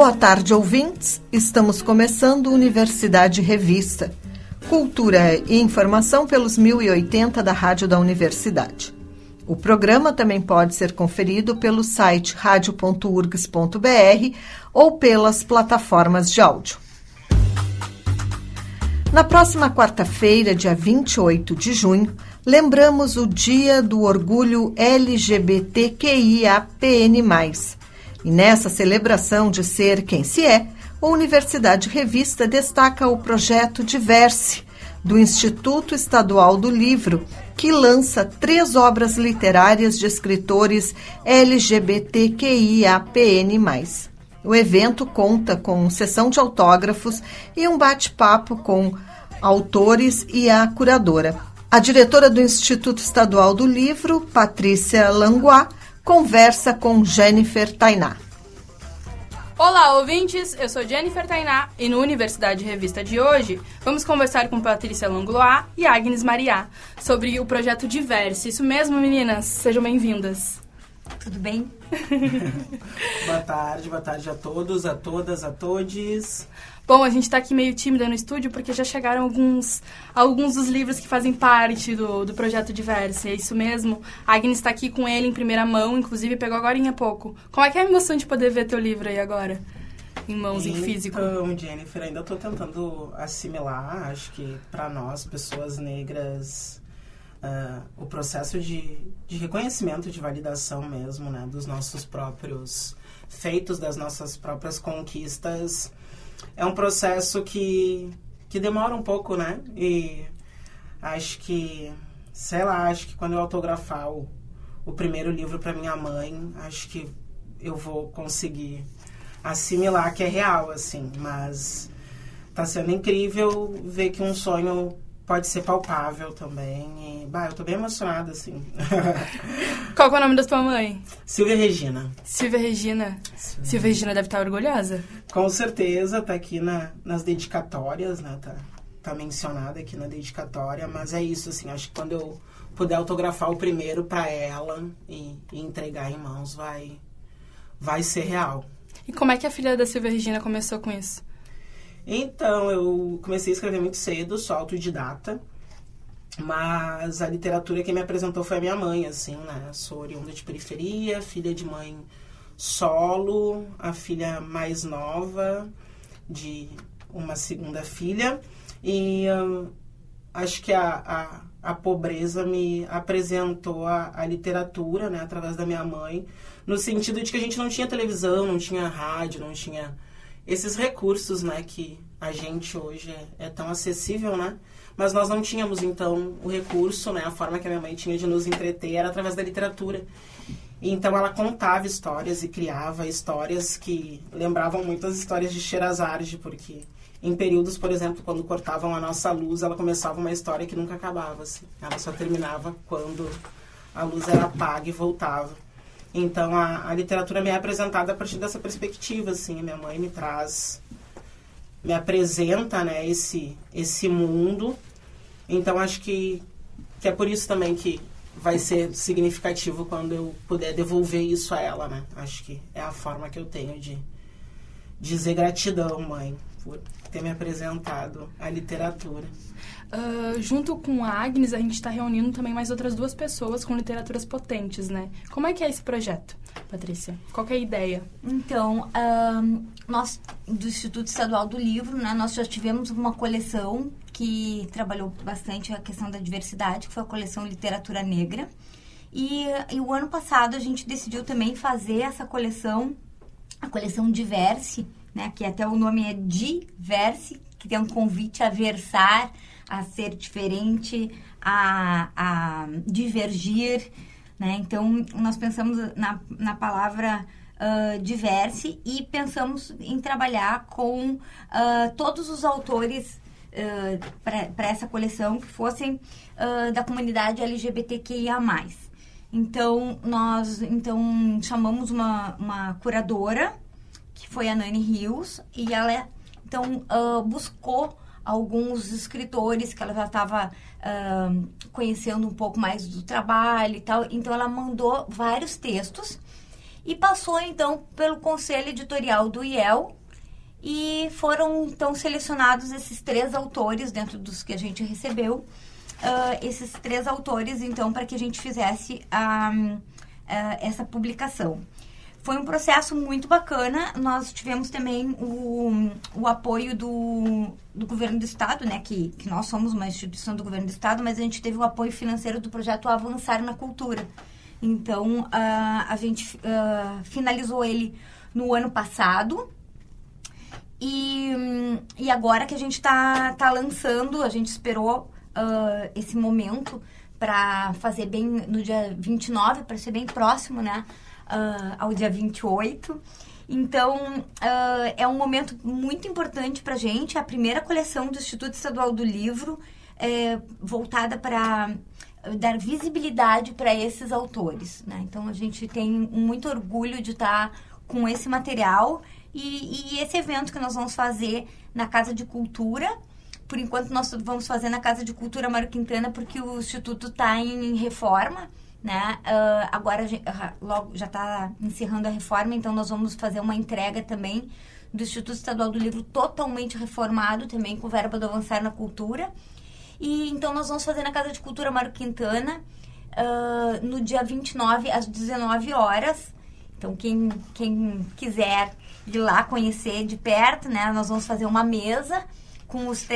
Boa tarde, ouvintes. Estamos começando Universidade Revista. Cultura e informação pelos 1080 da Rádio da Universidade. O programa também pode ser conferido pelo site radio.urgs.br ou pelas plataformas de áudio. Na próxima quarta-feira, dia 28 de junho, lembramos o Dia do Orgulho LGBTQIAPN+. E nessa celebração de ser quem se é, a Universidade Revista destaca o projeto Diverse, do Instituto Estadual do Livro, que lança três obras literárias de escritores LGBTQIAPN+. O evento conta com sessão de autógrafos e um bate-papo com autores e a curadora. A diretora do Instituto Estadual do Livro, Patrícia Languá, conversa com Jennifer Tainá. Olá, ouvintes! Eu sou Jennifer Tainá e no Universidade Revista de hoje vamos conversar com Patrícia Langlois e Agnes Mariá sobre o projeto Diverse. Isso mesmo, meninas? Sejam bem-vindas. Tudo bem? boa tarde, boa tarde a todos, a todas, a todes. Bom, a gente está aqui meio tímida no estúdio porque já chegaram alguns, alguns dos livros que fazem parte do, do projeto Diverse. É isso mesmo. A Agnes está aqui com ele em primeira mão, inclusive pegou agora em pouco. Como é que é a emoção de poder ver teu livro aí agora? Em mãos, então, em físico. Então, Jennifer, ainda estou tentando assimilar, acho que para nós, pessoas negras, uh, o processo de, de reconhecimento, de validação mesmo, né, dos nossos próprios feitos, das nossas próprias conquistas, é um processo que, que demora um pouco, né? E acho que, sei lá, acho que quando eu autografar o, o primeiro livro para minha mãe, acho que eu vou conseguir assimilar que é real, assim. Mas tá sendo incrível ver que um sonho pode ser palpável também. E, bah, eu tô bem emocionada, assim. Qual é o nome da tua mãe? Silvia Regina. Silvia Regina. Silvia, Silvia Regina deve estar orgulhosa. Com certeza, tá aqui na, nas dedicatórias, né? Tá, tá mencionada aqui na dedicatória, mas é isso, assim, acho que quando eu puder autografar o primeiro para ela e, e, entregar em mãos, vai, vai ser real. E como é que a filha da Silvia Regina começou com isso? Então, eu comecei a escrever muito cedo, sou autodidata. Mas a literatura que me apresentou foi a minha mãe, assim, né? Sou oriunda de periferia, filha de mãe solo, a filha mais nova de uma segunda filha. E uh, acho que a, a, a, pobreza me apresentou a, a literatura, né? Através da minha mãe, no sentido de que a gente não tinha televisão, não tinha rádio, não tinha esses recursos, né, que a gente hoje é, é, tão acessível, né? Mas nós não tínhamos, então, o recurso, né? A forma que a minha mãe tinha de nos entreter era através da literatura. Então, ela contava histórias e criava histórias que lembravam muito as histórias de Sherazade, porque em períodos, por exemplo, quando cortavam a nossa luz, ela começava uma história que nunca acabava, assim. Ela só terminava quando a luz era apaga e voltava. Então a, a literatura me é apresentada a partir dessa perspectiva, assim. Minha mãe me traz, me apresenta, né, esse, esse mundo. Então acho que, que é por isso também que vai ser significativo quando eu puder devolver isso a ela, né? Acho que é a forma que eu tenho de dizer gratidão, mãe, por ter me apresentado a literatura. Uh, junto com a Agnes, a gente está reunindo também mais outras duas pessoas com literaturas potentes, né? Como é que é esse projeto, Patrícia? Qual é a ideia? Então, nós, do Instituto Estadual do Livro, né, nós já tivemos uma coleção que trabalhou bastante a questão da diversidade, que foi a coleção Literatura Negra. E, e o ano passado a gente decidiu também fazer essa coleção, a coleção Diverse, né, que até o nome é Diverse, que tem um convite a versar, a ser diferente, a, a divergir. Né? Então, nós pensamos na, na palavra uh, diverse e pensamos em trabalhar com uh, todos os autores uh, para essa coleção que fossem uh, da comunidade LGBTQIA+. Então, nós então chamamos uma, uma curadora, que foi a Nani Rios, e ela então uh, buscou alguns escritores que ela já estava uh, conhecendo um pouco mais do trabalho e tal. Então, ela mandou vários textos e passou então pelo conselho editorial do IEL e foram então selecionados esses três autores dentro dos que a gente recebeu uh, esses três autores então para que a gente fizesse a, essa publicação foi um processo muito bacana nós tivemos também o, o apoio do, do governo do estado né que, que nós somos uma instituição do governo do estado mas a gente teve o apoio financeiro do projeto avançar na cultura então, uh, a gente uh, finalizou ele no ano passado. E, e agora que a gente está tá lançando, a gente esperou uh, esse momento para fazer bem no dia 29, para ser bem próximo, né? Ao dia 28. Então, é um momento muito importante para a gente. A primeira coleção do Instituto Estadual do Livro, é, voltada para dar visibilidade para esses autores. Né? Então a gente tem muito orgulho de estar tá com esse material e, e, esse evento que nós vamos fazer na Casa de Cultura. Por enquanto nós vamos fazer na Casa de Cultura Mário Quintana porque o Instituto está em reforma. Né? Uh, agora logo já está encerrando a reforma, então nós vamos fazer uma entrega também do Instituto Estadual do Livro totalmente reformado, também com verba do Avançar na Cultura. E então nós vamos fazer na Casa de Cultura Mário Quintana, uh, no dia 29, às 19 horas. Então, quem, quem quiser ir lá conhecer de perto, né? Nós vamos fazer uma mesa com os,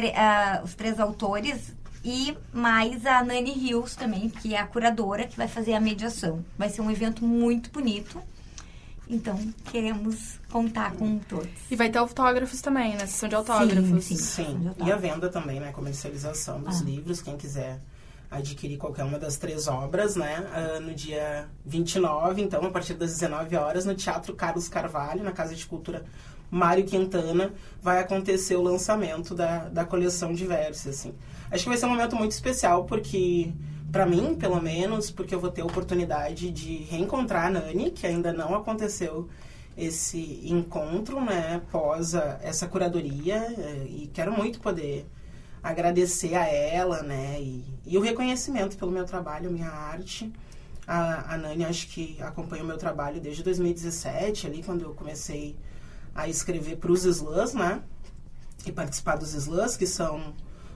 os três autores e mais a Nani Rios também, que é a curadora, que vai fazer a mediação. Vai ser um evento muito bonito. Então, queremos contar com todos. E vai ter autógrafos também, né? Sessão de autógrafos. Sim, sim. sim. E a venda também, né? Comercialização dos ah. livros, quem quiser adquirir qualquer uma das três obras, né? Uh, no dia 29, então, a partir das 19 horas, no Teatro Carlos Carvalho, na Casa de Cultura Mário Quintana, vai acontecer o lançamento da, da coleção Diversa, assim. Acho que vai ser um momento muito especial, porque para mim, pelo menos, porque eu vou ter a oportunidade de reencontrar a Nani, que ainda não aconteceu esse encontro, né, pós a, essa curadoria, é, e quero muito poder agradecer a ela, né, e, e o reconhecimento pelo meu trabalho, minha arte. A, a Nani, acho que acompanha o meu trabalho desde 2017, ali, quando eu comecei a escrever para os slams, né, e participar dos slams, que são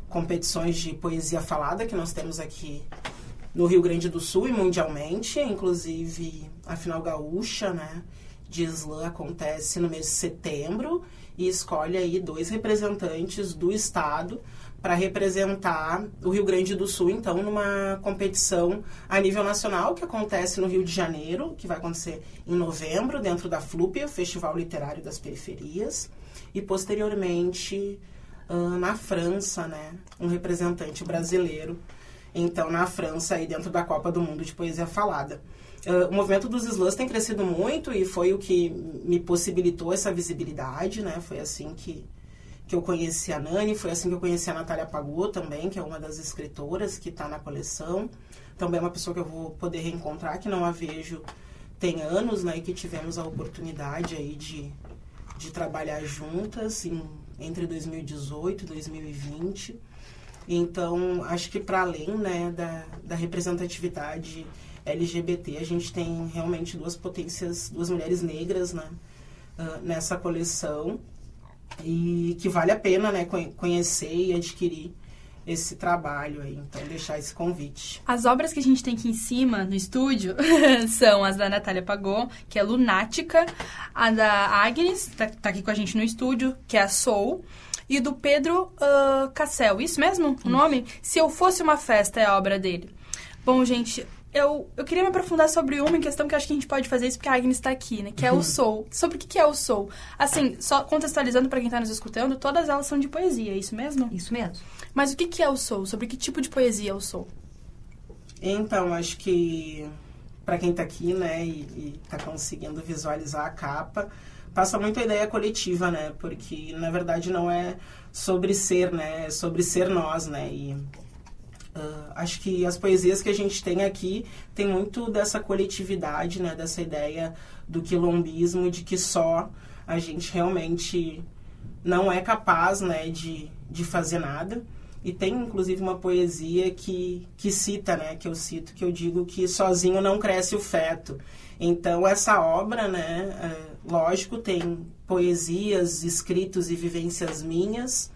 competições de poesia falada que nós temos aqui no Rio Grande do Sul e mundialmente, inclusive a final gaúcha, né, de slam acontece no mês de setembro e escolhe aí dois representantes do estado para representar o Rio Grande do Sul, então, numa competição a nível nacional que acontece no Rio de Janeiro, que vai acontecer em novembro, dentro da FLUP, o Festival Literário das Periferias, e posteriormente uh, na França, né, um representante brasileiro, então na França, aí dentro da Copa do Mundo de Poesia Falada. Uh, o movimento dos slams tem crescido muito e foi o que me possibilitou essa visibilidade, né? Foi assim que, que eu conheci a Nani, foi assim que eu conheci a Natália Pagô também, que é uma das escritoras que está na coleção. Também é uma pessoa que eu vou poder reencontrar, que não a vejo tem anos, né? E que tivemos a oportunidade aí de, de trabalhar juntas em entre 2018 e 2020. Então, acho que para além né, da, da representatividade LGBT, a gente tem realmente duas potências, duas mulheres negras né, uh, nessa coleção e que vale a pena né, conhecer e adquirir esse trabalho aí, então deixar esse convite. As obras que a gente tem aqui em cima no estúdio são as da Natália Pagô, que é Lunática, a da Agnes, tá, tá aqui com a gente no estúdio, que é a Soul, e do Pedro uh, Cassel, isso mesmo? O nome? Se Eu Fosse Uma Festa é a obra dele. Bom, gente, eu, eu queria me aprofundar sobre uma questão que eu acho que a gente pode fazer isso porque a Agnes está aqui, né? Que é o uhum. soul. Sobre o que é o soul? Assim, só contextualizando para quem está nos escutando, todas elas são de poesia, é isso mesmo? Isso mesmo. Mas o que é o soul? Sobre que tipo de poesia é o soul? Então, acho que para quem está aqui, né, e, está conseguindo visualizar a capa, passa muito a ideia coletiva, né? Porque na verdade não é sobre ser, né? É sobre ser nós, né? E uh, acho que as poesias que a gente tem aqui tem muito dessa coletividade, né? Dessa ideia do quilombismo, de que só a gente realmente não é capaz, né? De, de fazer nada. E tem inclusive uma poesia que, que cita, né, que eu cito, que eu digo que sozinho não cresce o feto. Então essa obra, né, é, lógico, tem poesias, escritos e vivências minhas,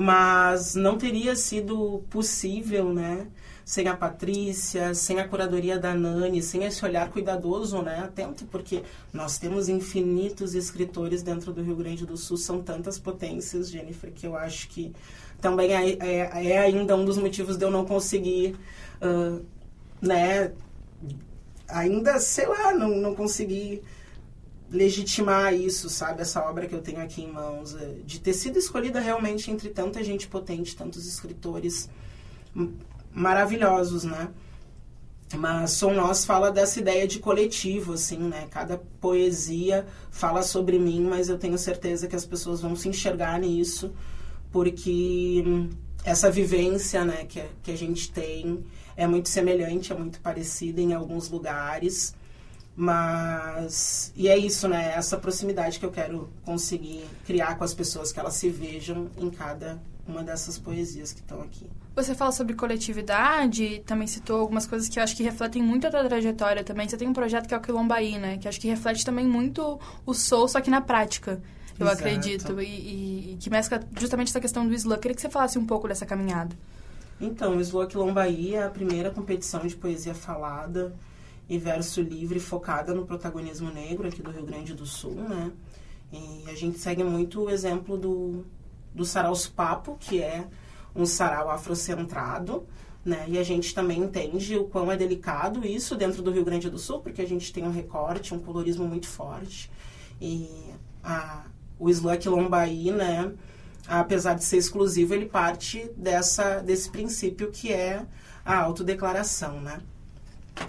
mas não teria sido possível, né, sem a Patrícia, sem a curadoria da Nani, sem esse olhar cuidadoso, né, atento, porque nós temos infinitos escritores dentro do Rio Grande do Sul, são tantas potências, Jennifer, que eu acho que também é, é, é ainda um dos motivos de eu não conseguir, uh, né, ainda, sei lá, não, não conseguir legitimar isso, sabe? Essa obra que eu tenho aqui em mãos, é, de ter sido escolhida realmente entre tanta gente potente, tantos escritores maravilhosos, né? Mas Som Nós fala dessa ideia de coletivo, assim, né? Cada poesia fala sobre mim, mas eu tenho certeza que as pessoas vão se enxergar nisso porque essa vivência né, que, que a gente tem é muito semelhante, é muito parecida em alguns lugares. Mas. E é isso, né? Essa proximidade que eu quero conseguir criar com as pessoas, que elas se vejam em cada uma dessas poesias que estão aqui. Você fala sobre coletividade, também citou algumas coisas que eu acho que refletem muito a tua trajetória também. Você tem um projeto que é o Quilombaí, né? Que acho que reflete também muito o soul, só que na prática eu Exato. acredito. E, e, e, que mescla justamente essa questão do slam. Queria que você falasse um pouco dessa caminhada. Então, o Slow Quilombaí é a primeira competição de poesia falada e verso livre focada no protagonismo negro aqui do Rio Grande do Sul, né? E a gente segue muito o exemplo do, do Saraus Papo, que é um sarau afrocentrado, né? E a gente também entende o quão é delicado isso dentro do Rio Grande do Sul, porque a gente tem um recorte, um colorismo muito forte. E a, o Slack Lombaí, né, apesar de ser exclusivo, ele parte dessa, desse princípio que é a autodeclaração, né?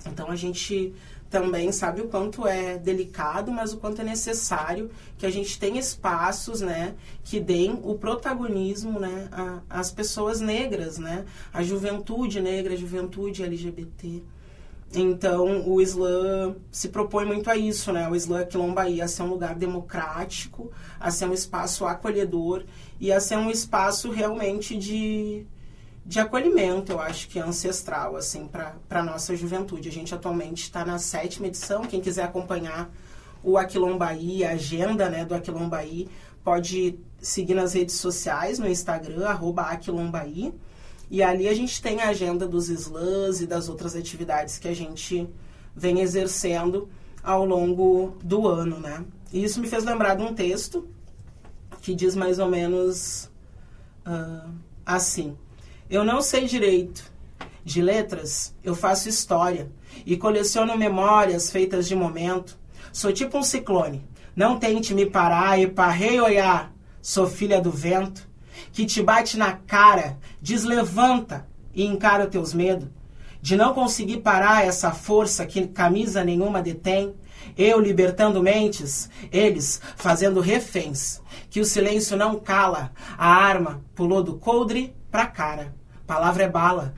Então a gente também sabe o quanto é delicado, mas o quanto é necessário que a gente tenha espaços, né, que deem o protagonismo, né, às pessoas negras, né, a juventude negra, a juventude LGBT. Então, o Islã se propõe muito a isso, né? O Islã Quilombaí a ser um lugar democrático, a ser um espaço acolhedor e a ser um espaço realmente de, de acolhimento, eu acho que é ancestral, assim, para a nossa juventude. A gente atualmente está na sétima edição. Quem quiser acompanhar o Aquilombaí, a agenda né, do Aquilombaí, pode seguir nas redes sociais, no Instagram, arroba Aquilombaí. E ali a gente tem a agenda dos slams e das outras atividades que a gente vem exercendo ao longo do ano, né? E isso me fez lembrar de um texto que diz mais ou menos uh, assim: Eu não sei direito de letras, eu faço história e coleciono memórias feitas de momento. Sou tipo um ciclone. Não tente me parar e parrei olhar. Sou filha do vento que te bate na cara, deslevanta e encara teus medos, de não conseguir parar essa força que camisa nenhuma detém, eu libertando mentes, eles fazendo reféns, que o silêncio não cala, a arma pulou do coldre pra cara. Palavra é bala,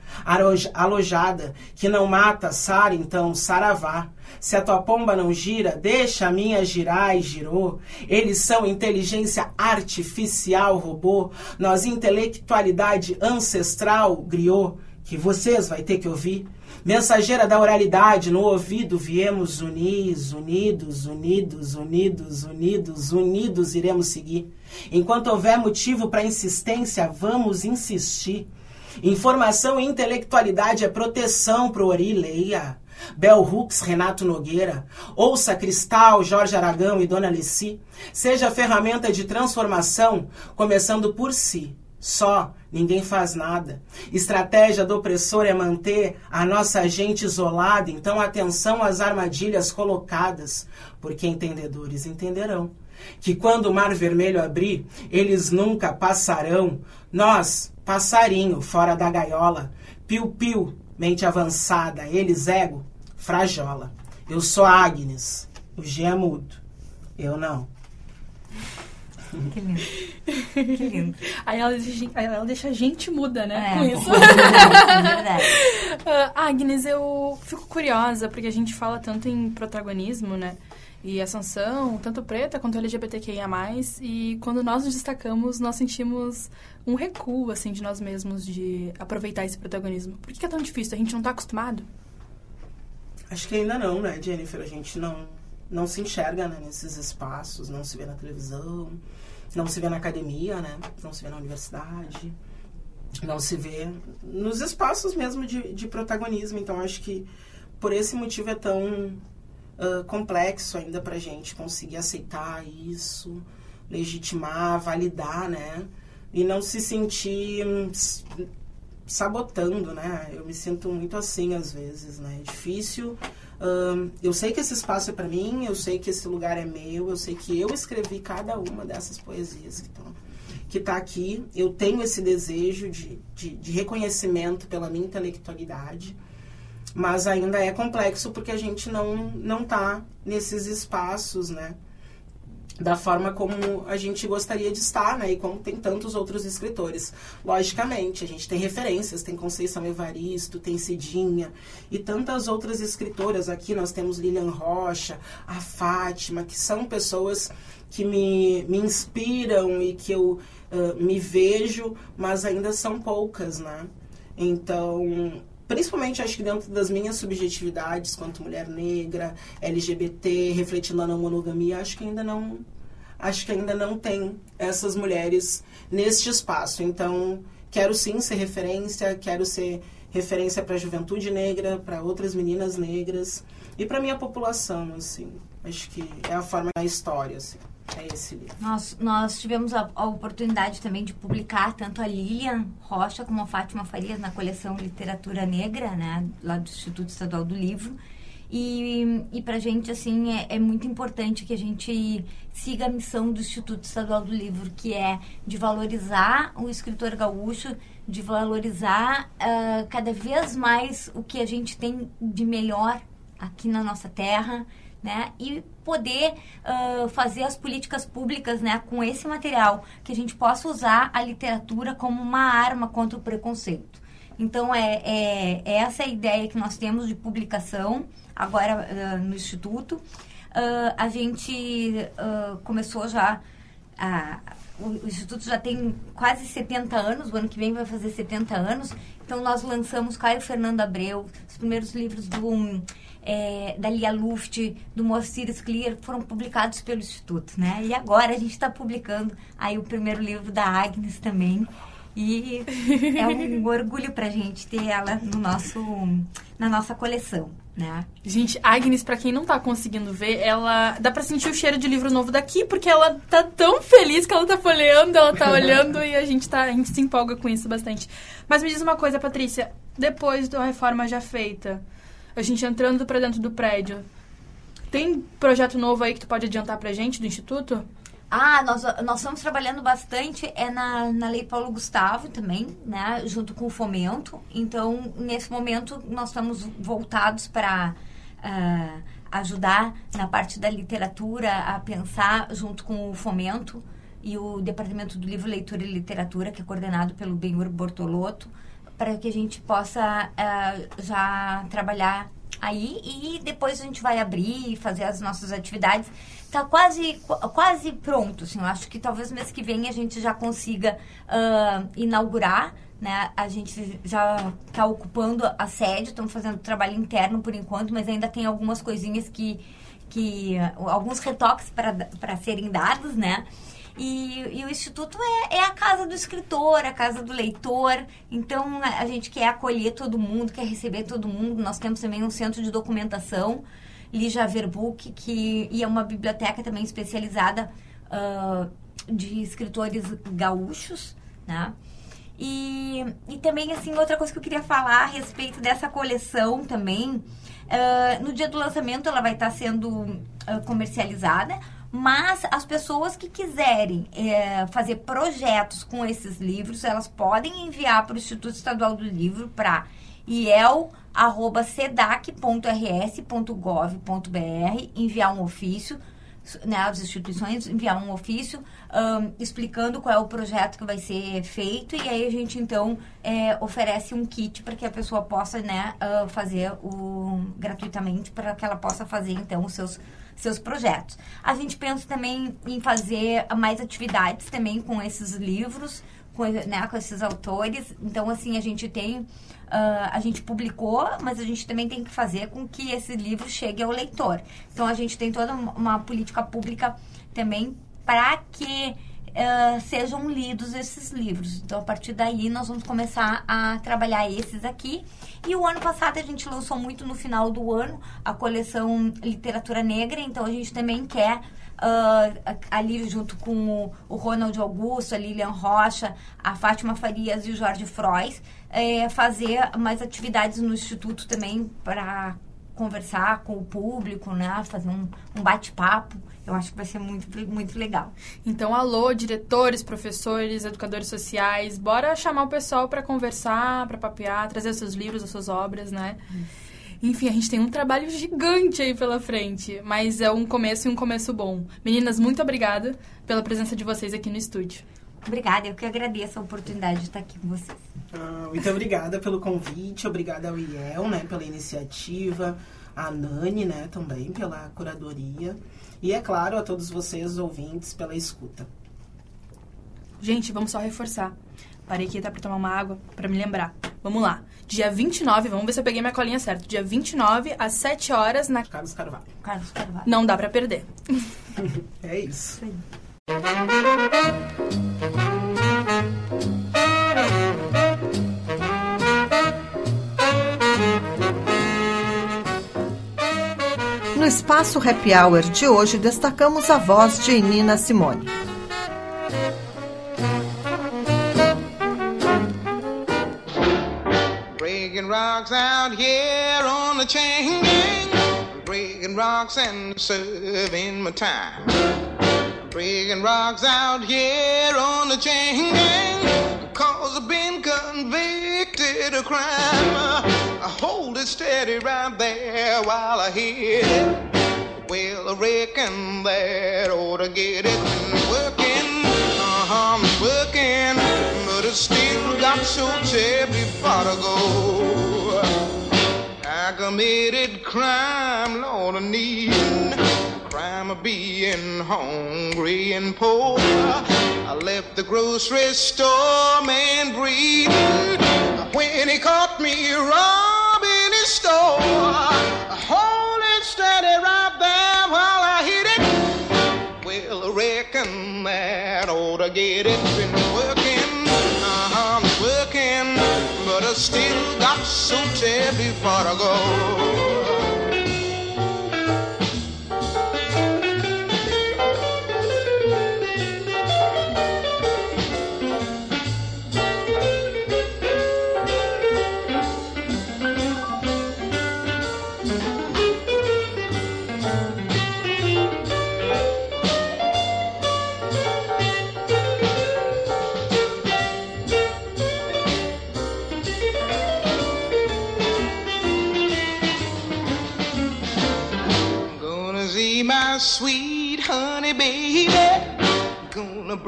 alojada, que não mata, sara então, saravá. Se a tua pomba não gira, deixa a minha girar e girou. Eles são inteligência artificial, robô. Nós, intelectualidade ancestral, griou, que vocês vai ter que ouvir. Mensageira da oralidade, no ouvido viemos unidos, unidos, unidos, unidos, unidos, unidos iremos seguir. Enquanto houver motivo para insistência, vamos insistir. Informação e intelectualidade é proteção pro Ori, leia. Bel Hooks, Renato Nogueira, ouça Cristal, Jorge Aragão e Dona Alici, seja ferramenta de transformação, começando por si. Só, ninguém faz nada. Estratégia do opressor é manter a nossa gente isolada, então atenção às armadilhas colocadas, porque entendedores entenderão. Que quando o mar vermelho abrir, eles nunca passarão. Nós, passarinho, fora da gaiola, piu-piu, mente avançada, eles ego, frajola. Eu sou Agnes, o G é mudo. Eu não. Que lindo. Que lindo. Aí ela, aí ela deixa a gente muda, né? É. Com isso. Ah, Agnes, eu fico curiosa, porque a gente fala tanto em protagonismo, né? E ascensão, tanto preta quanto LGBTQIA+, e quando nós nos destacamos, nós sentimos um recuo, assim, de nós mesmos, de aproveitar esse protagonismo. Por que é tão difícil? A gente não tá acostumado? Acho que ainda não, né, Jennifer? A gente não, não se enxerga né, nesses espaços, não se vê na televisão, não se vê na academia, né? Não se vê na universidade, não se vê nos espaços mesmo de, de protagonismo. Então, acho que por esse motivo é tão complexo ainda pra gente conseguir aceitar isso, legitimar, validar, né? E não se sentir hum, sabotando, né? Eu me sinto muito assim às vezes, né? É difícil. Ahn, eu sei que esse espaço é para mim, eu sei que esse lugar é meu, eu sei que eu escrevi cada uma dessas poesias que estão que tá aqui. Eu tenho esse desejo de, de, de reconhecimento pela minha intelectualidade, mas ainda é complexo porque a gente não não tá nesses espaços, né? da forma como a gente gostaria de estar, né? E como tem tantos outros escritores. Logicamente, a gente tem referências, tem Conceição Evaristo, tem Cidinha e tantas outras escritoras. Aqui nós temos Lilian Rocha, a Fátima, que são pessoas que me, me inspiram e que eu ah, me vejo, mas ainda são poucas, né? Então, principalmente acho que dentro das minhas subjetividades, quanto mulher negra, LGBT, refletindo a não monogamia, acho que ainda não acho que ainda não tem essas mulheres neste espaço. Então, quero sim ser referência, quero ser referência para a juventude negra, para outras meninas negras e para minha população, assim. Acho que é a forma da história, assim. É. Nós, nós tivemos a, a oportunidade também de publicar tanto a Lilian Rocha como a Fátima Farias na coleção Literatura Negra, né, lá do Instituto Estadual do Livro. E, e para a gente, assim, é, é muito importante que a gente siga a missão do Instituto Estadual do Livro, que é de valorizar o escritor gaúcho, de valorizar ah, cada vez mais o que a gente tem de melhor aqui na nossa terra, né? E poder ah, fazer as políticas públicas, né? Com esse material, que a gente possa usar a literatura como uma arma contra o preconceito. Então, é, é, é essa a ideia que nós temos de publicação agora ah, no Instituto. Ah, a gente começou já a- o, Instituto já tem quase 70 anos, o ano que vem vai fazer 70 anos. Então, nós lançamos Caio Fernando Abreu, os primeiros livros do, é, da Lia Luft, do Moacir Clear, foram publicados pelo Instituto, né? E agora a gente está publicando aí o primeiro livro da Agnes também. E é um orgulho pra gente ter ela no nosso, na nossa coleção, né? Gente, Agnes, pra quem não tá conseguindo ver, ela. Dá pra sentir o cheiro de livro novo daqui, porque ela tá tão feliz que ela tá folheando, ela tá olhando e a gente, tá, a gente se empolga com isso bastante. Mas me diz uma coisa, Patrícia. Depois da reforma já feita, a gente entrando pra dentro do prédio, tem projeto novo aí que tu pode adiantar pra gente do Instituto? Ah, nós, nós estamos trabalhando bastante é na, na Lei Paulo Gustavo também, né? Junto com o Fomento. Então, nesse momento, nós estamos voltados para ah, ajudar na parte da literatura a pensar junto com o Fomento e o Departamento do Livro, Leitura e Literatura, que é coordenado pelo Benhur Bortolotto, para que a gente possa ah, já trabalhar aí e depois a gente vai abrir fazer as nossas atividades. Tá quase, qu- quase pronto, assim, eu acho que talvez mês que vem a gente já consiga ah, inaugurar, né? A gente já está ocupando a sede, estamos fazendo trabalho interno por enquanto, mas ainda tem algumas coisinhas que, que alguns retoques para serem dados, né? E, e o Instituto é, é a casa do escritor, a casa do leitor. Então, a, a gente quer acolher todo mundo, quer receber todo mundo. Nós temos também um centro de documentação, Lija Verbook, que e é uma biblioteca também especializada ah, de escritores gaúchos, né? E, e também, assim, outra coisa que eu queria falar a respeito dessa coleção também. ah, no dia do lançamento ela vai estar sendo ah, comercializada, mas as pessoas que quiserem eh, fazer projetos com esses livros, elas podem enviar para o Instituto Estadual do Livro para iel.sedac.rs.gov.br, enviar um ofício né, as instituições enviar um ofício um, explicando qual é o projeto que vai ser feito e aí a gente então é, oferece um kit para que a pessoa possa né, uh, fazer o gratuitamente para que ela possa fazer então os seus seus projetos. A gente pensa também em fazer mais atividades também com esses livros, com, né, com esses autores. Então, assim, a gente tem. Uh, a gente publicou, mas a gente também tem que fazer com que esse livro chegue ao leitor. Então, a gente tem toda uma política pública também para que uh, sejam lidos esses livros. Então, a partir daí, nós vamos começar a trabalhar esses aqui. E o ano passado, a gente lançou muito no final do ano a coleção Literatura Negra. Então, a gente também quer uh, ali junto com o, Ronald Augusto, a Lilian Rocha, a Fátima Farias e o Jorge Frois, é, fazer mais atividades no Instituto também para conversar com o público, né? Fazer um, um bate-papo. Eu acho que vai ser muito, muito legal. Então, alô, diretores, professores, educadores sociais, bora chamar o pessoal para conversar, para papear, trazer os seus livros, as suas obras, né? Isso. Enfim, a gente tem um trabalho gigante aí pela frente, mas é um começo e um começo bom. Meninas, muito obrigada pela presença de vocês aqui no estúdio. Obrigada, eu que agradeço a oportunidade de estar aqui com vocês. Ah, muito obrigada pelo convite, obrigada ao IEL, né, pela iniciativa, a Nani, né, também pela curadoria e, é claro, a todos vocês, ouvintes, pela escuta. Gente, vamos só reforçar. Parei aqui tá para tomar uma água para me lembrar. Vamos lá. Dia 29, vamos ver se eu peguei minha colinha certa. Dia 29, às 7 horas, na. Carlos Carvalho. Carlos Carvalho. Não dá para perder. é isso. No espaço Happy Hour de hoje, destacamos a voz de Nina Simone. rocks out here on the chain gang. Breaking rocks and serving my time. Breaking rocks out here on the chain gang. Cause I've been convicted of crime. I hold it steady right there while I hit it. Well, I reckon that ought to get it working. Uh-huh, I'm working, but I still got so terribly far to go. I committed crime, Lord, of need. Crime of being hungry and poor. I left the grocery store man breathing when he caught me his store. Hold it steady right there while I hit it. Well, I reckon that ought to get it. Been working, uh-huh, working, but I still got so terribly far to go.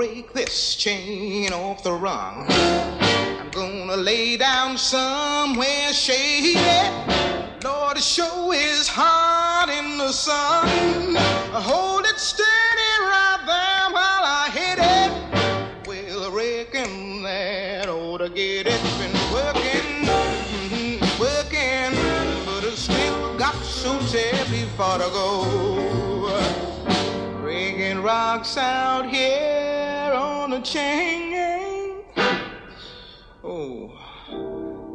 Break this chain off the rung. I'm gonna lay down somewhere shady. Lord, the show is hot in the sun. Hold it steady right there while I hit it. Well, I reckon that ought to get it. Been working, mm-hmm, working, but I still got so terribly far to go rocks out here Oh,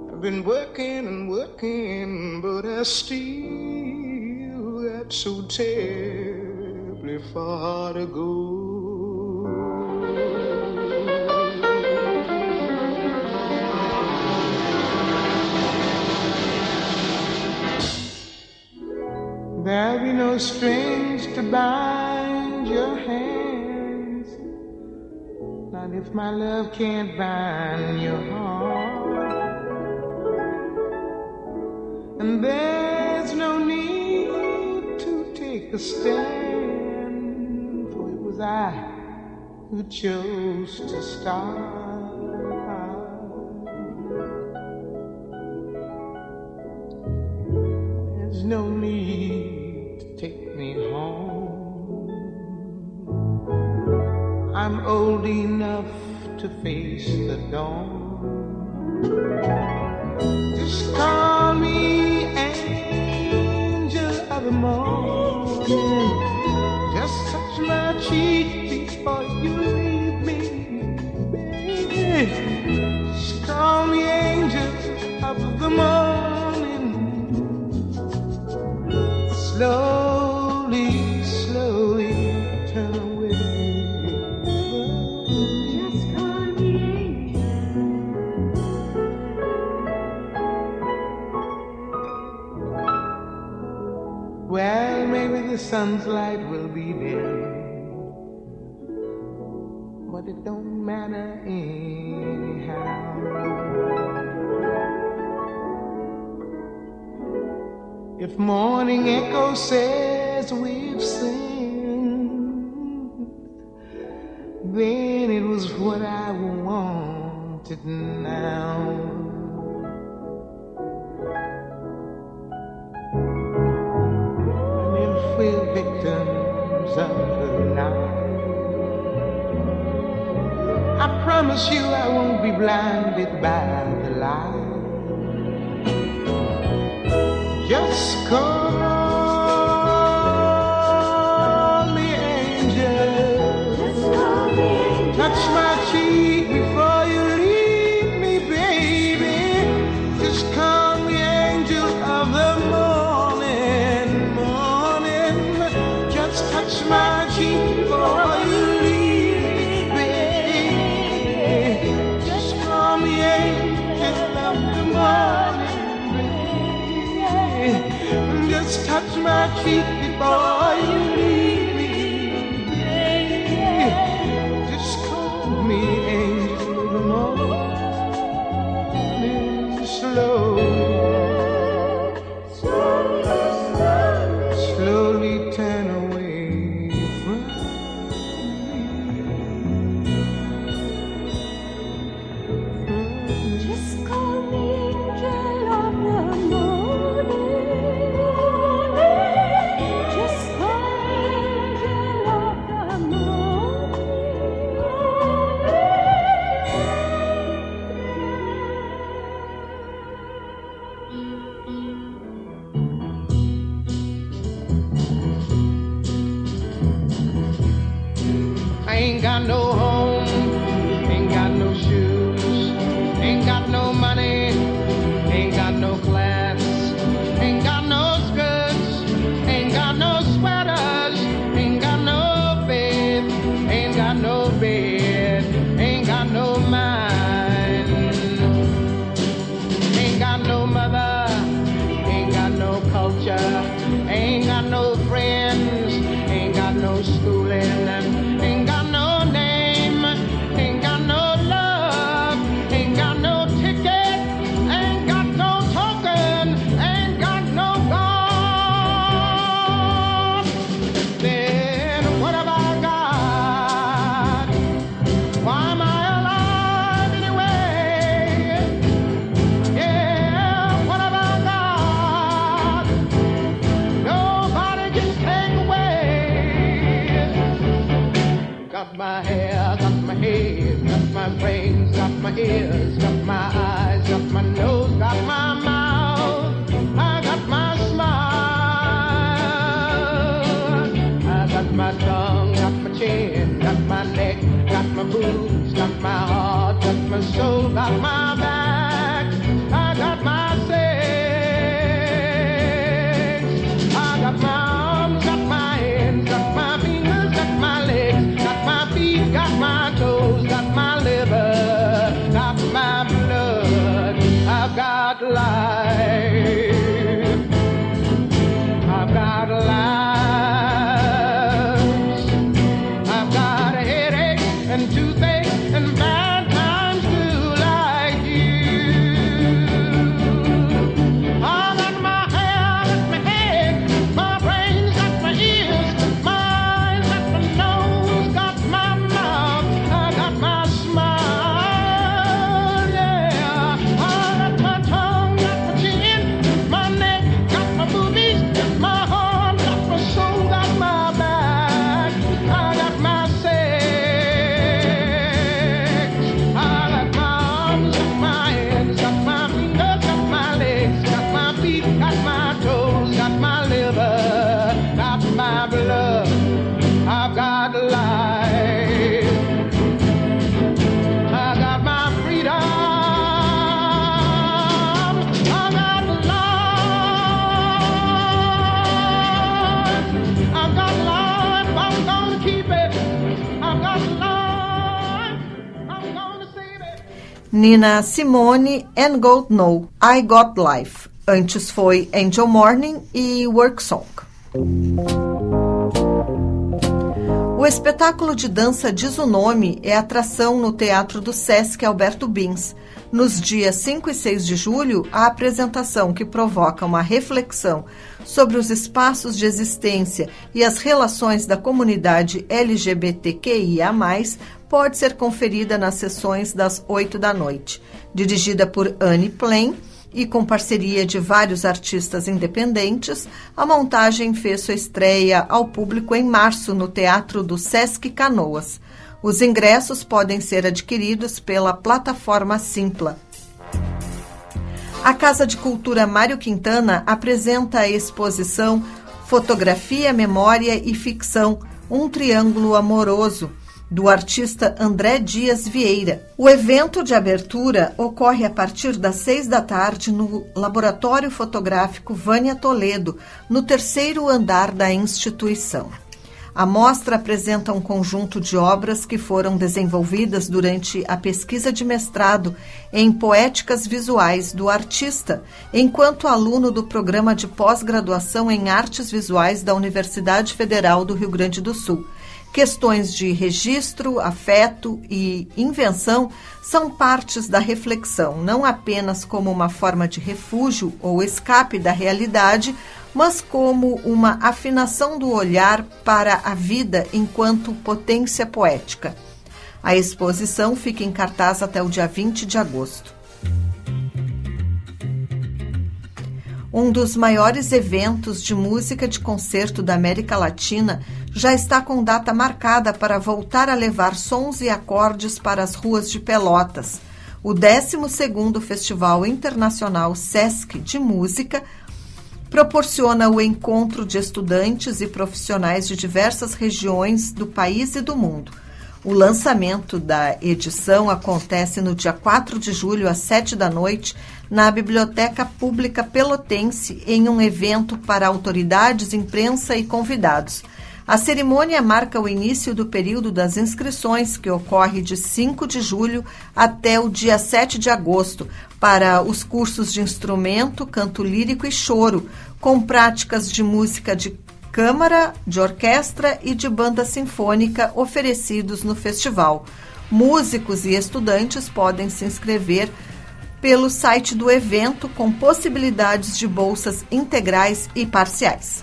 I've been working and working, but I still got so terribly far to go. There'll be no strings to bind your hands. And if my love can't bind your heart, and there's no need to take a stand, for it was I who chose to start. There's no need. I'm old enough to face the dawn. Just call me angel of the morning. Just touch my cheek before you leave me, baby. Just call me angel of the morning. sun's light will be there. But it don't matter anyhow. If morning echo says we've sinned, then it was what I wanted now. promise you I won't be blinded by the light. Just come. cheek Nina Simone and Gold No, I Got Life. Antes foi Angel Morning e Work Song. O espetáculo de dança Diz o Nome é atração no Teatro do Sesc Alberto Bins. Nos dias 5 e 6 de julho, a apresentação que provoca uma reflexão sobre os espaços de existência e as relações da comunidade LGBTQIA+, pode ser conferida nas sessões das 8 da noite. Dirigida por Anne Plain, e com parceria de vários artistas independentes, a montagem fez sua estreia ao público em março no Teatro do Sesc Canoas. Os ingressos podem ser adquiridos pela plataforma Simpla. A Casa de Cultura Mário Quintana apresenta a exposição Fotografia, Memória e Ficção Um Triângulo Amoroso, do artista André Dias Vieira. O evento de abertura ocorre a partir das seis da tarde no Laboratório Fotográfico Vânia Toledo, no terceiro andar da instituição. A mostra apresenta um conjunto de obras que foram desenvolvidas durante a pesquisa de mestrado em poéticas visuais do artista, enquanto aluno do programa de pós-graduação em artes visuais da Universidade Federal do Rio Grande do Sul. Questões de registro, afeto e invenção são partes da reflexão, não apenas como uma forma de refúgio ou escape da realidade, mas como uma afinação do olhar para a vida enquanto potência poética. A exposição fica em cartaz até o dia 20 de agosto. Um dos maiores eventos de música de concerto da América Latina já está com data marcada para voltar a levar sons e acordes para as ruas de Pelotas. O 12º Festival Internacional SESC de Música proporciona o encontro de estudantes e profissionais de diversas regiões do país e do mundo. O lançamento da edição acontece no dia 4 de julho, às 7 da noite, na Biblioteca Pública Pelotense, em um evento para autoridades, imprensa e convidados. A cerimônia marca o início do período das inscrições, que ocorre de 5 de julho até o dia 7 de agosto, para os cursos de instrumento, canto lírico e choro, com práticas de música de câmara, de orquestra e de banda sinfônica oferecidos no festival. Músicos e estudantes podem se inscrever pelo site do evento com possibilidades de bolsas integrais e parciais.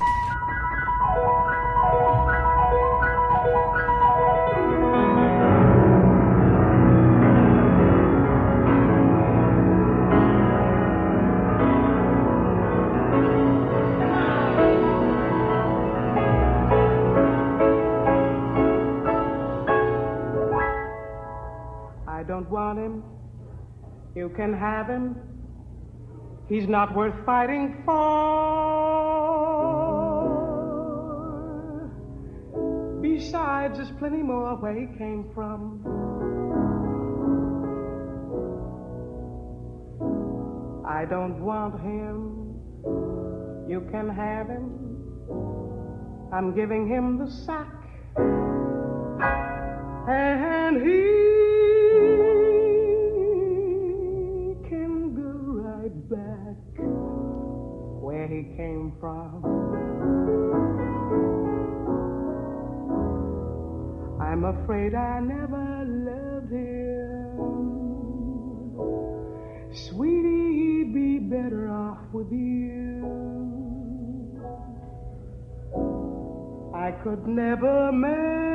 You can have him. He's not worth fighting for. Besides, there's plenty more where he came from. I don't want him. You can have him. I'm giving him the sack. And he back where he came from. I'm afraid I never loved him. Sweetie, he'd be better off with you. I could never make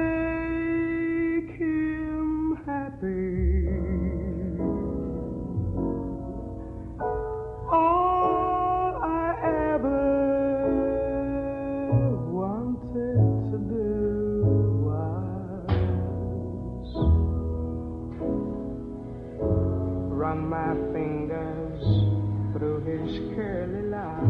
those curly locks,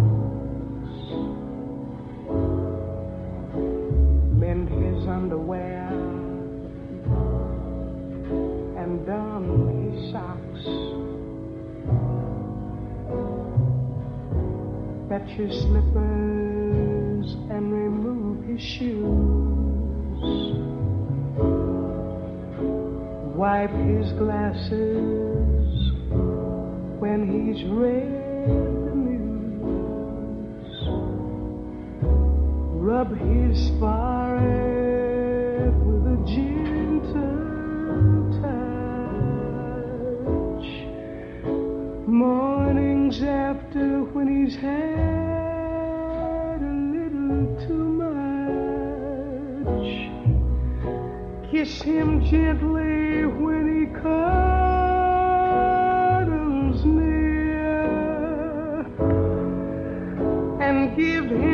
mend his underwear, and darn his socks. Fetch his slippers and remove his shoes. Wipe his glasses when he's ready. up his forehead with a gentle touch. Mornings after, when he's had a little too much, kiss him gently when he cuddles near and give him.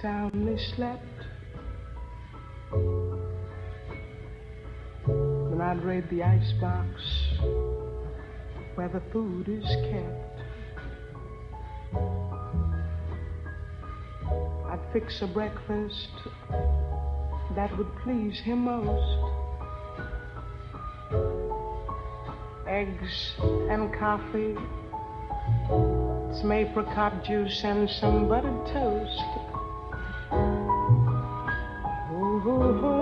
soundly slept. Then I'd raid the icebox where the food is kept. I'd fix a breakfast that would please him most. Eggs and coffee some apricot juice and some buttered toast. Oh.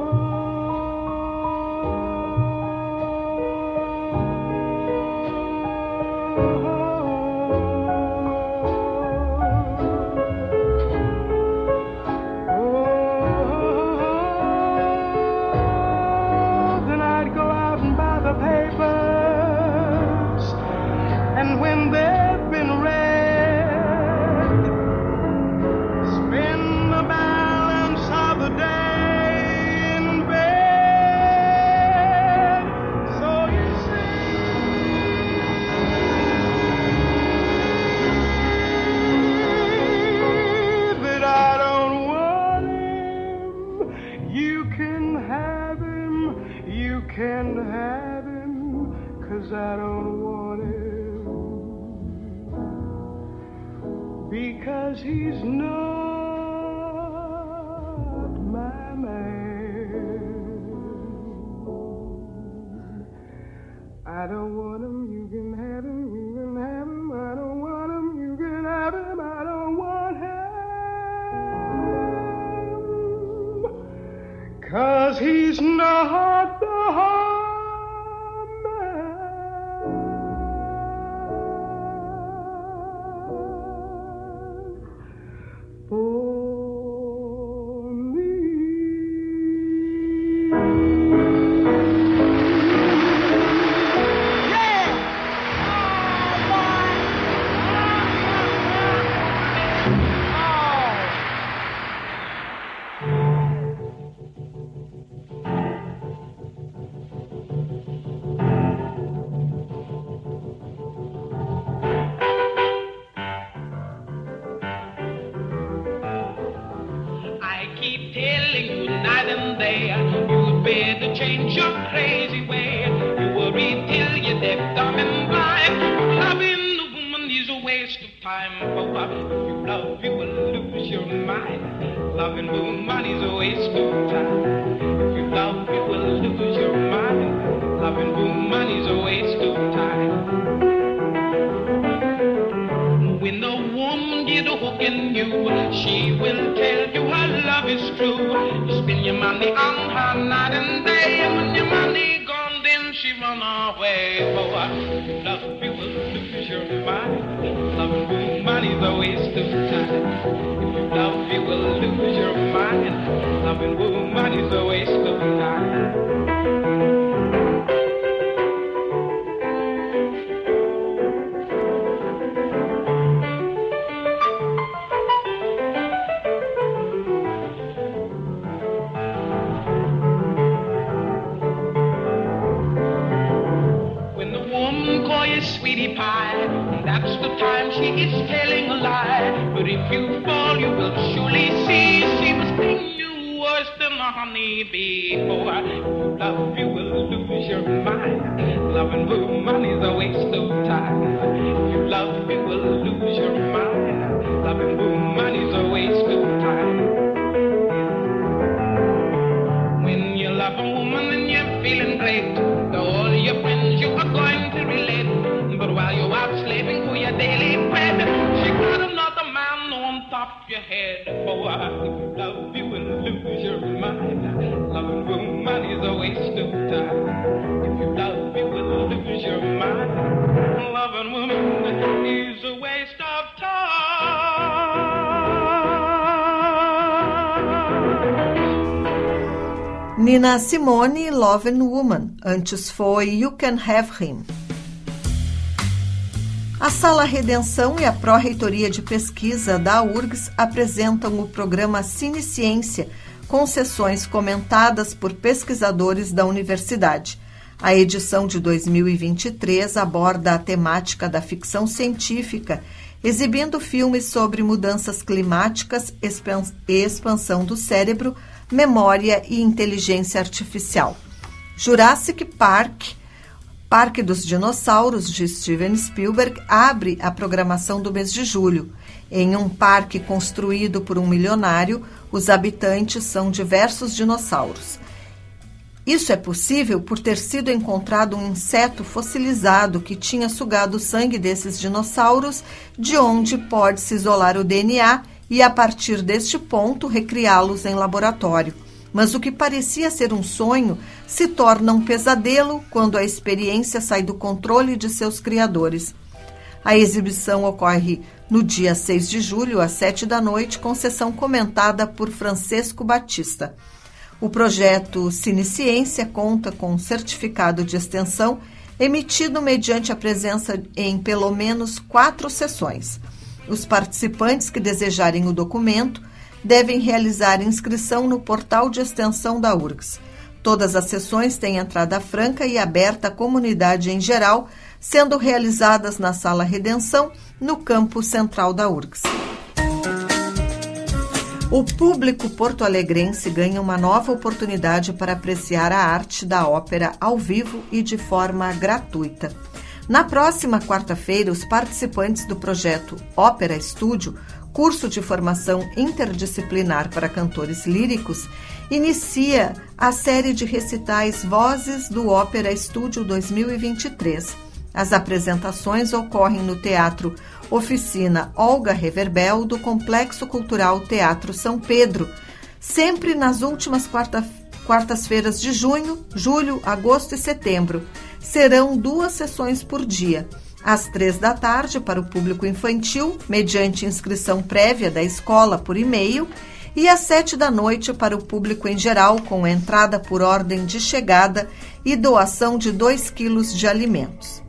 Oh, I love you will lose your mind. Love you, a waste of time. If you love you will lose your mind. Loving woman is a waste If you love, you will lose your mind. Loving woman is a waste of time. You love, you will lose your mind. Nina Simone, Love and Woman. Antes foi You Can Have Him. A Sala Redenção e a Pró-Reitoria de Pesquisa da URGS apresentam o programa Cine Ciência, com sessões comentadas por pesquisadores da universidade. A edição de 2023 aborda a temática da ficção científica, exibindo filmes sobre mudanças climáticas, expan- expansão do cérebro, memória e inteligência artificial. Jurassic Park, Parque dos Dinossauros, de Steven Spielberg, abre a programação do mês de julho. Em um parque construído por um milionário, os habitantes são diversos dinossauros. Isso é possível por ter sido encontrado um inseto fossilizado que tinha sugado o sangue desses dinossauros, de onde pode-se isolar o DNA e, a partir deste ponto, recriá-los em laboratório. Mas o que parecia ser um sonho se torna um pesadelo quando a experiência sai do controle de seus criadores. A exibição ocorre no dia 6 de julho, às 7 da noite, com sessão comentada por Francesco Batista. O projeto Cine Ciência conta com certificado de extensão emitido mediante a presença em pelo menos quatro sessões. Os participantes que desejarem o documento devem realizar inscrição no portal de extensão da URGS. Todas as sessões têm entrada franca e aberta à comunidade em geral, sendo realizadas na Sala Redenção, no campus central da URGS. O público porto-alegrense ganha uma nova oportunidade para apreciar a arte da ópera ao vivo e de forma gratuita. Na próxima quarta-feira, os participantes do projeto Ópera Estúdio, curso de formação interdisciplinar para cantores líricos, inicia a série de recitais Vozes do Ópera Estúdio 2023. As apresentações ocorrem no Teatro Oficina Olga Reverbel do Complexo Cultural Teatro São Pedro, sempre nas últimas quarta, quartas-feiras de junho, julho, agosto e setembro. Serão duas sessões por dia. Às três da tarde para o público infantil, mediante inscrição prévia da escola por e-mail, e às sete da noite para o público em geral, com entrada por ordem de chegada e doação de 2 quilos de alimentos.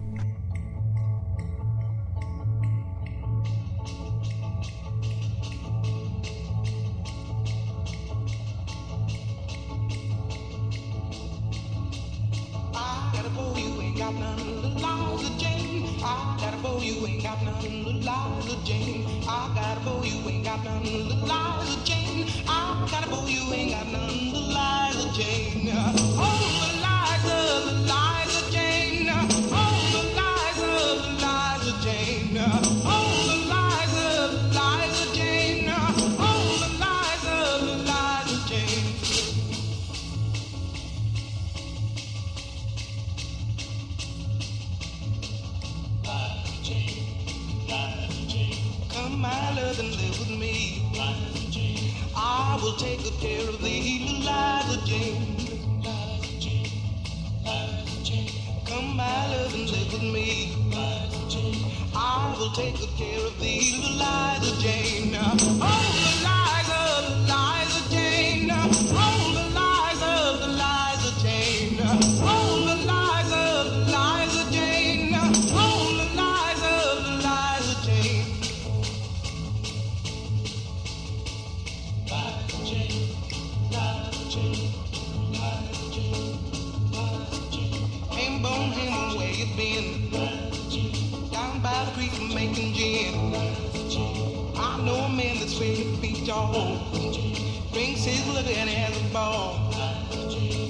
Drinks his liquor and has a ball.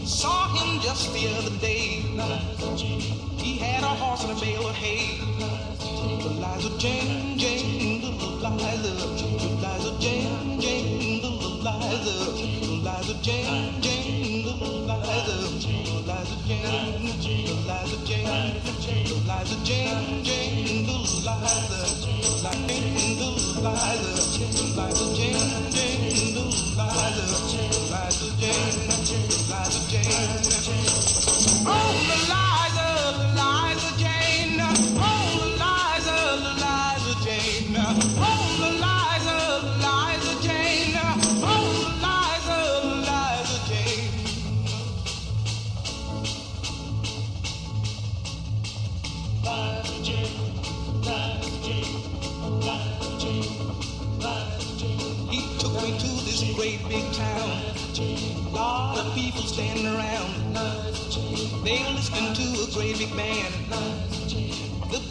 Saw him just the other day. He had a horse and a bale of hay. Liza Jane, Jane, little Liza, Liza Jane, Jane, little Liza, Liza Jane, Jane, little Liza, Liza Jane, Liza Jane, Liza Jane, Jane, little Liza Jane,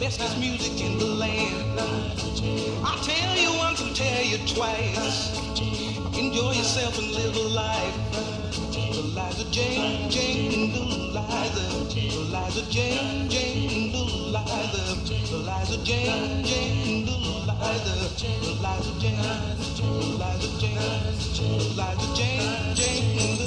The bestest music in the land. I tell you once and tell you twice. Enjoy yourself and live a life. Eliza Jane, Jane, Eliza. Eliza Jane, Jane, Eliza. Eliza Jane, Jane, Eliza. Eliza Jane, Eliza Jane, Eliza Jane, Jane, Eliza.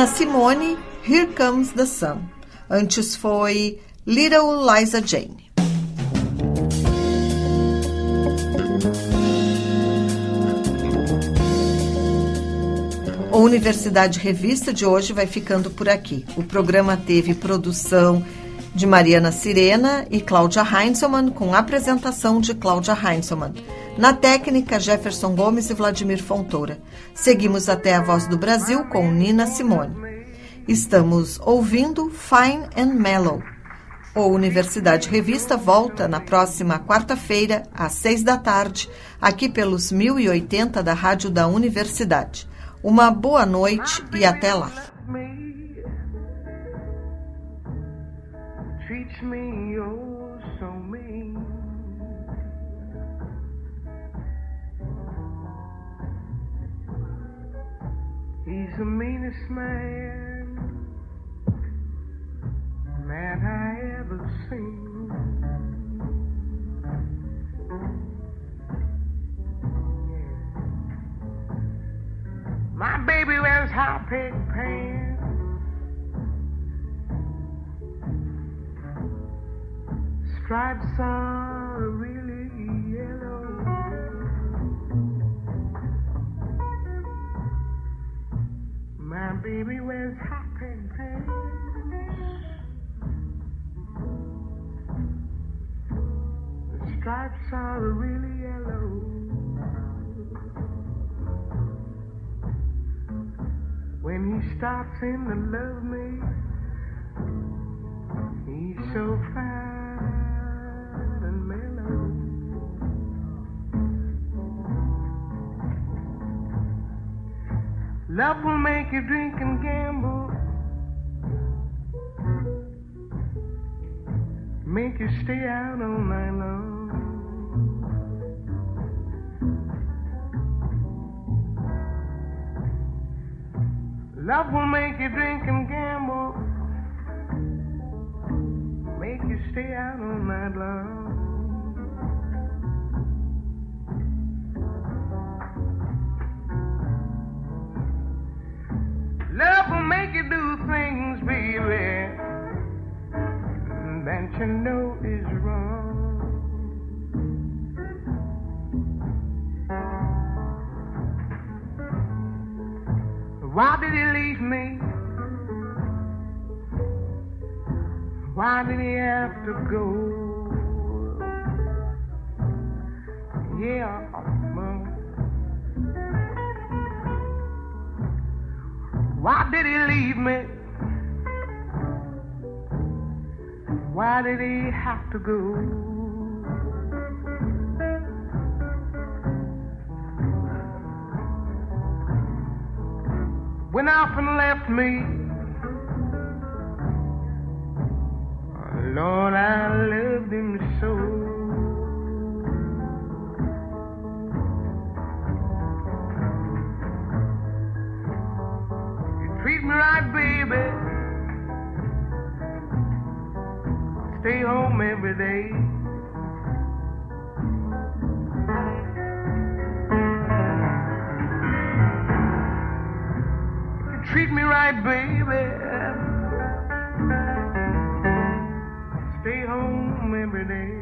Nina Simone, Here Comes the Sun. Antes foi Little Liza Jane. O Universidade Revista de hoje vai ficando por aqui. O programa teve produção de Mariana Sirena e Cláudia Heinzelmann, com apresentação de Cláudia Heinzelmann. Na técnica, Jefferson Gomes e Vladimir Fontoura. Seguimos até a Voz do Brasil com Nina Simone. Estamos ouvindo Fine and Mellow. O Universidade Revista volta na próxima quarta-feira, às seis da tarde, aqui pelos 1080 da Rádio da Universidade. Uma boa noite e até lá. me oh He's the meanest man, man I ever seen. My baby wears high pig pants. Stripes are really My baby wears high pig pants. The stripes are really yellow. When he starts in to love me, he's so fine Love will make you drink and gamble, make you stay out all night long. Love will make you drink and gamble, make you stay out all night long. Make you do things, baby, that you know is wrong. Why did he leave me? Why did he have to go? Yeah, Why did he leave me? Why did he have to go? Went off and left me. Lord, I loved him so. Right, baby. Stay home every day. Treat me right, baby. Stay home every day.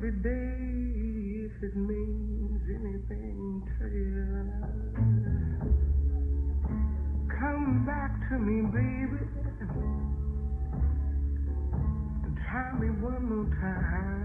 Every day if it means anything to you. Come back to me, baby. And try me one more time.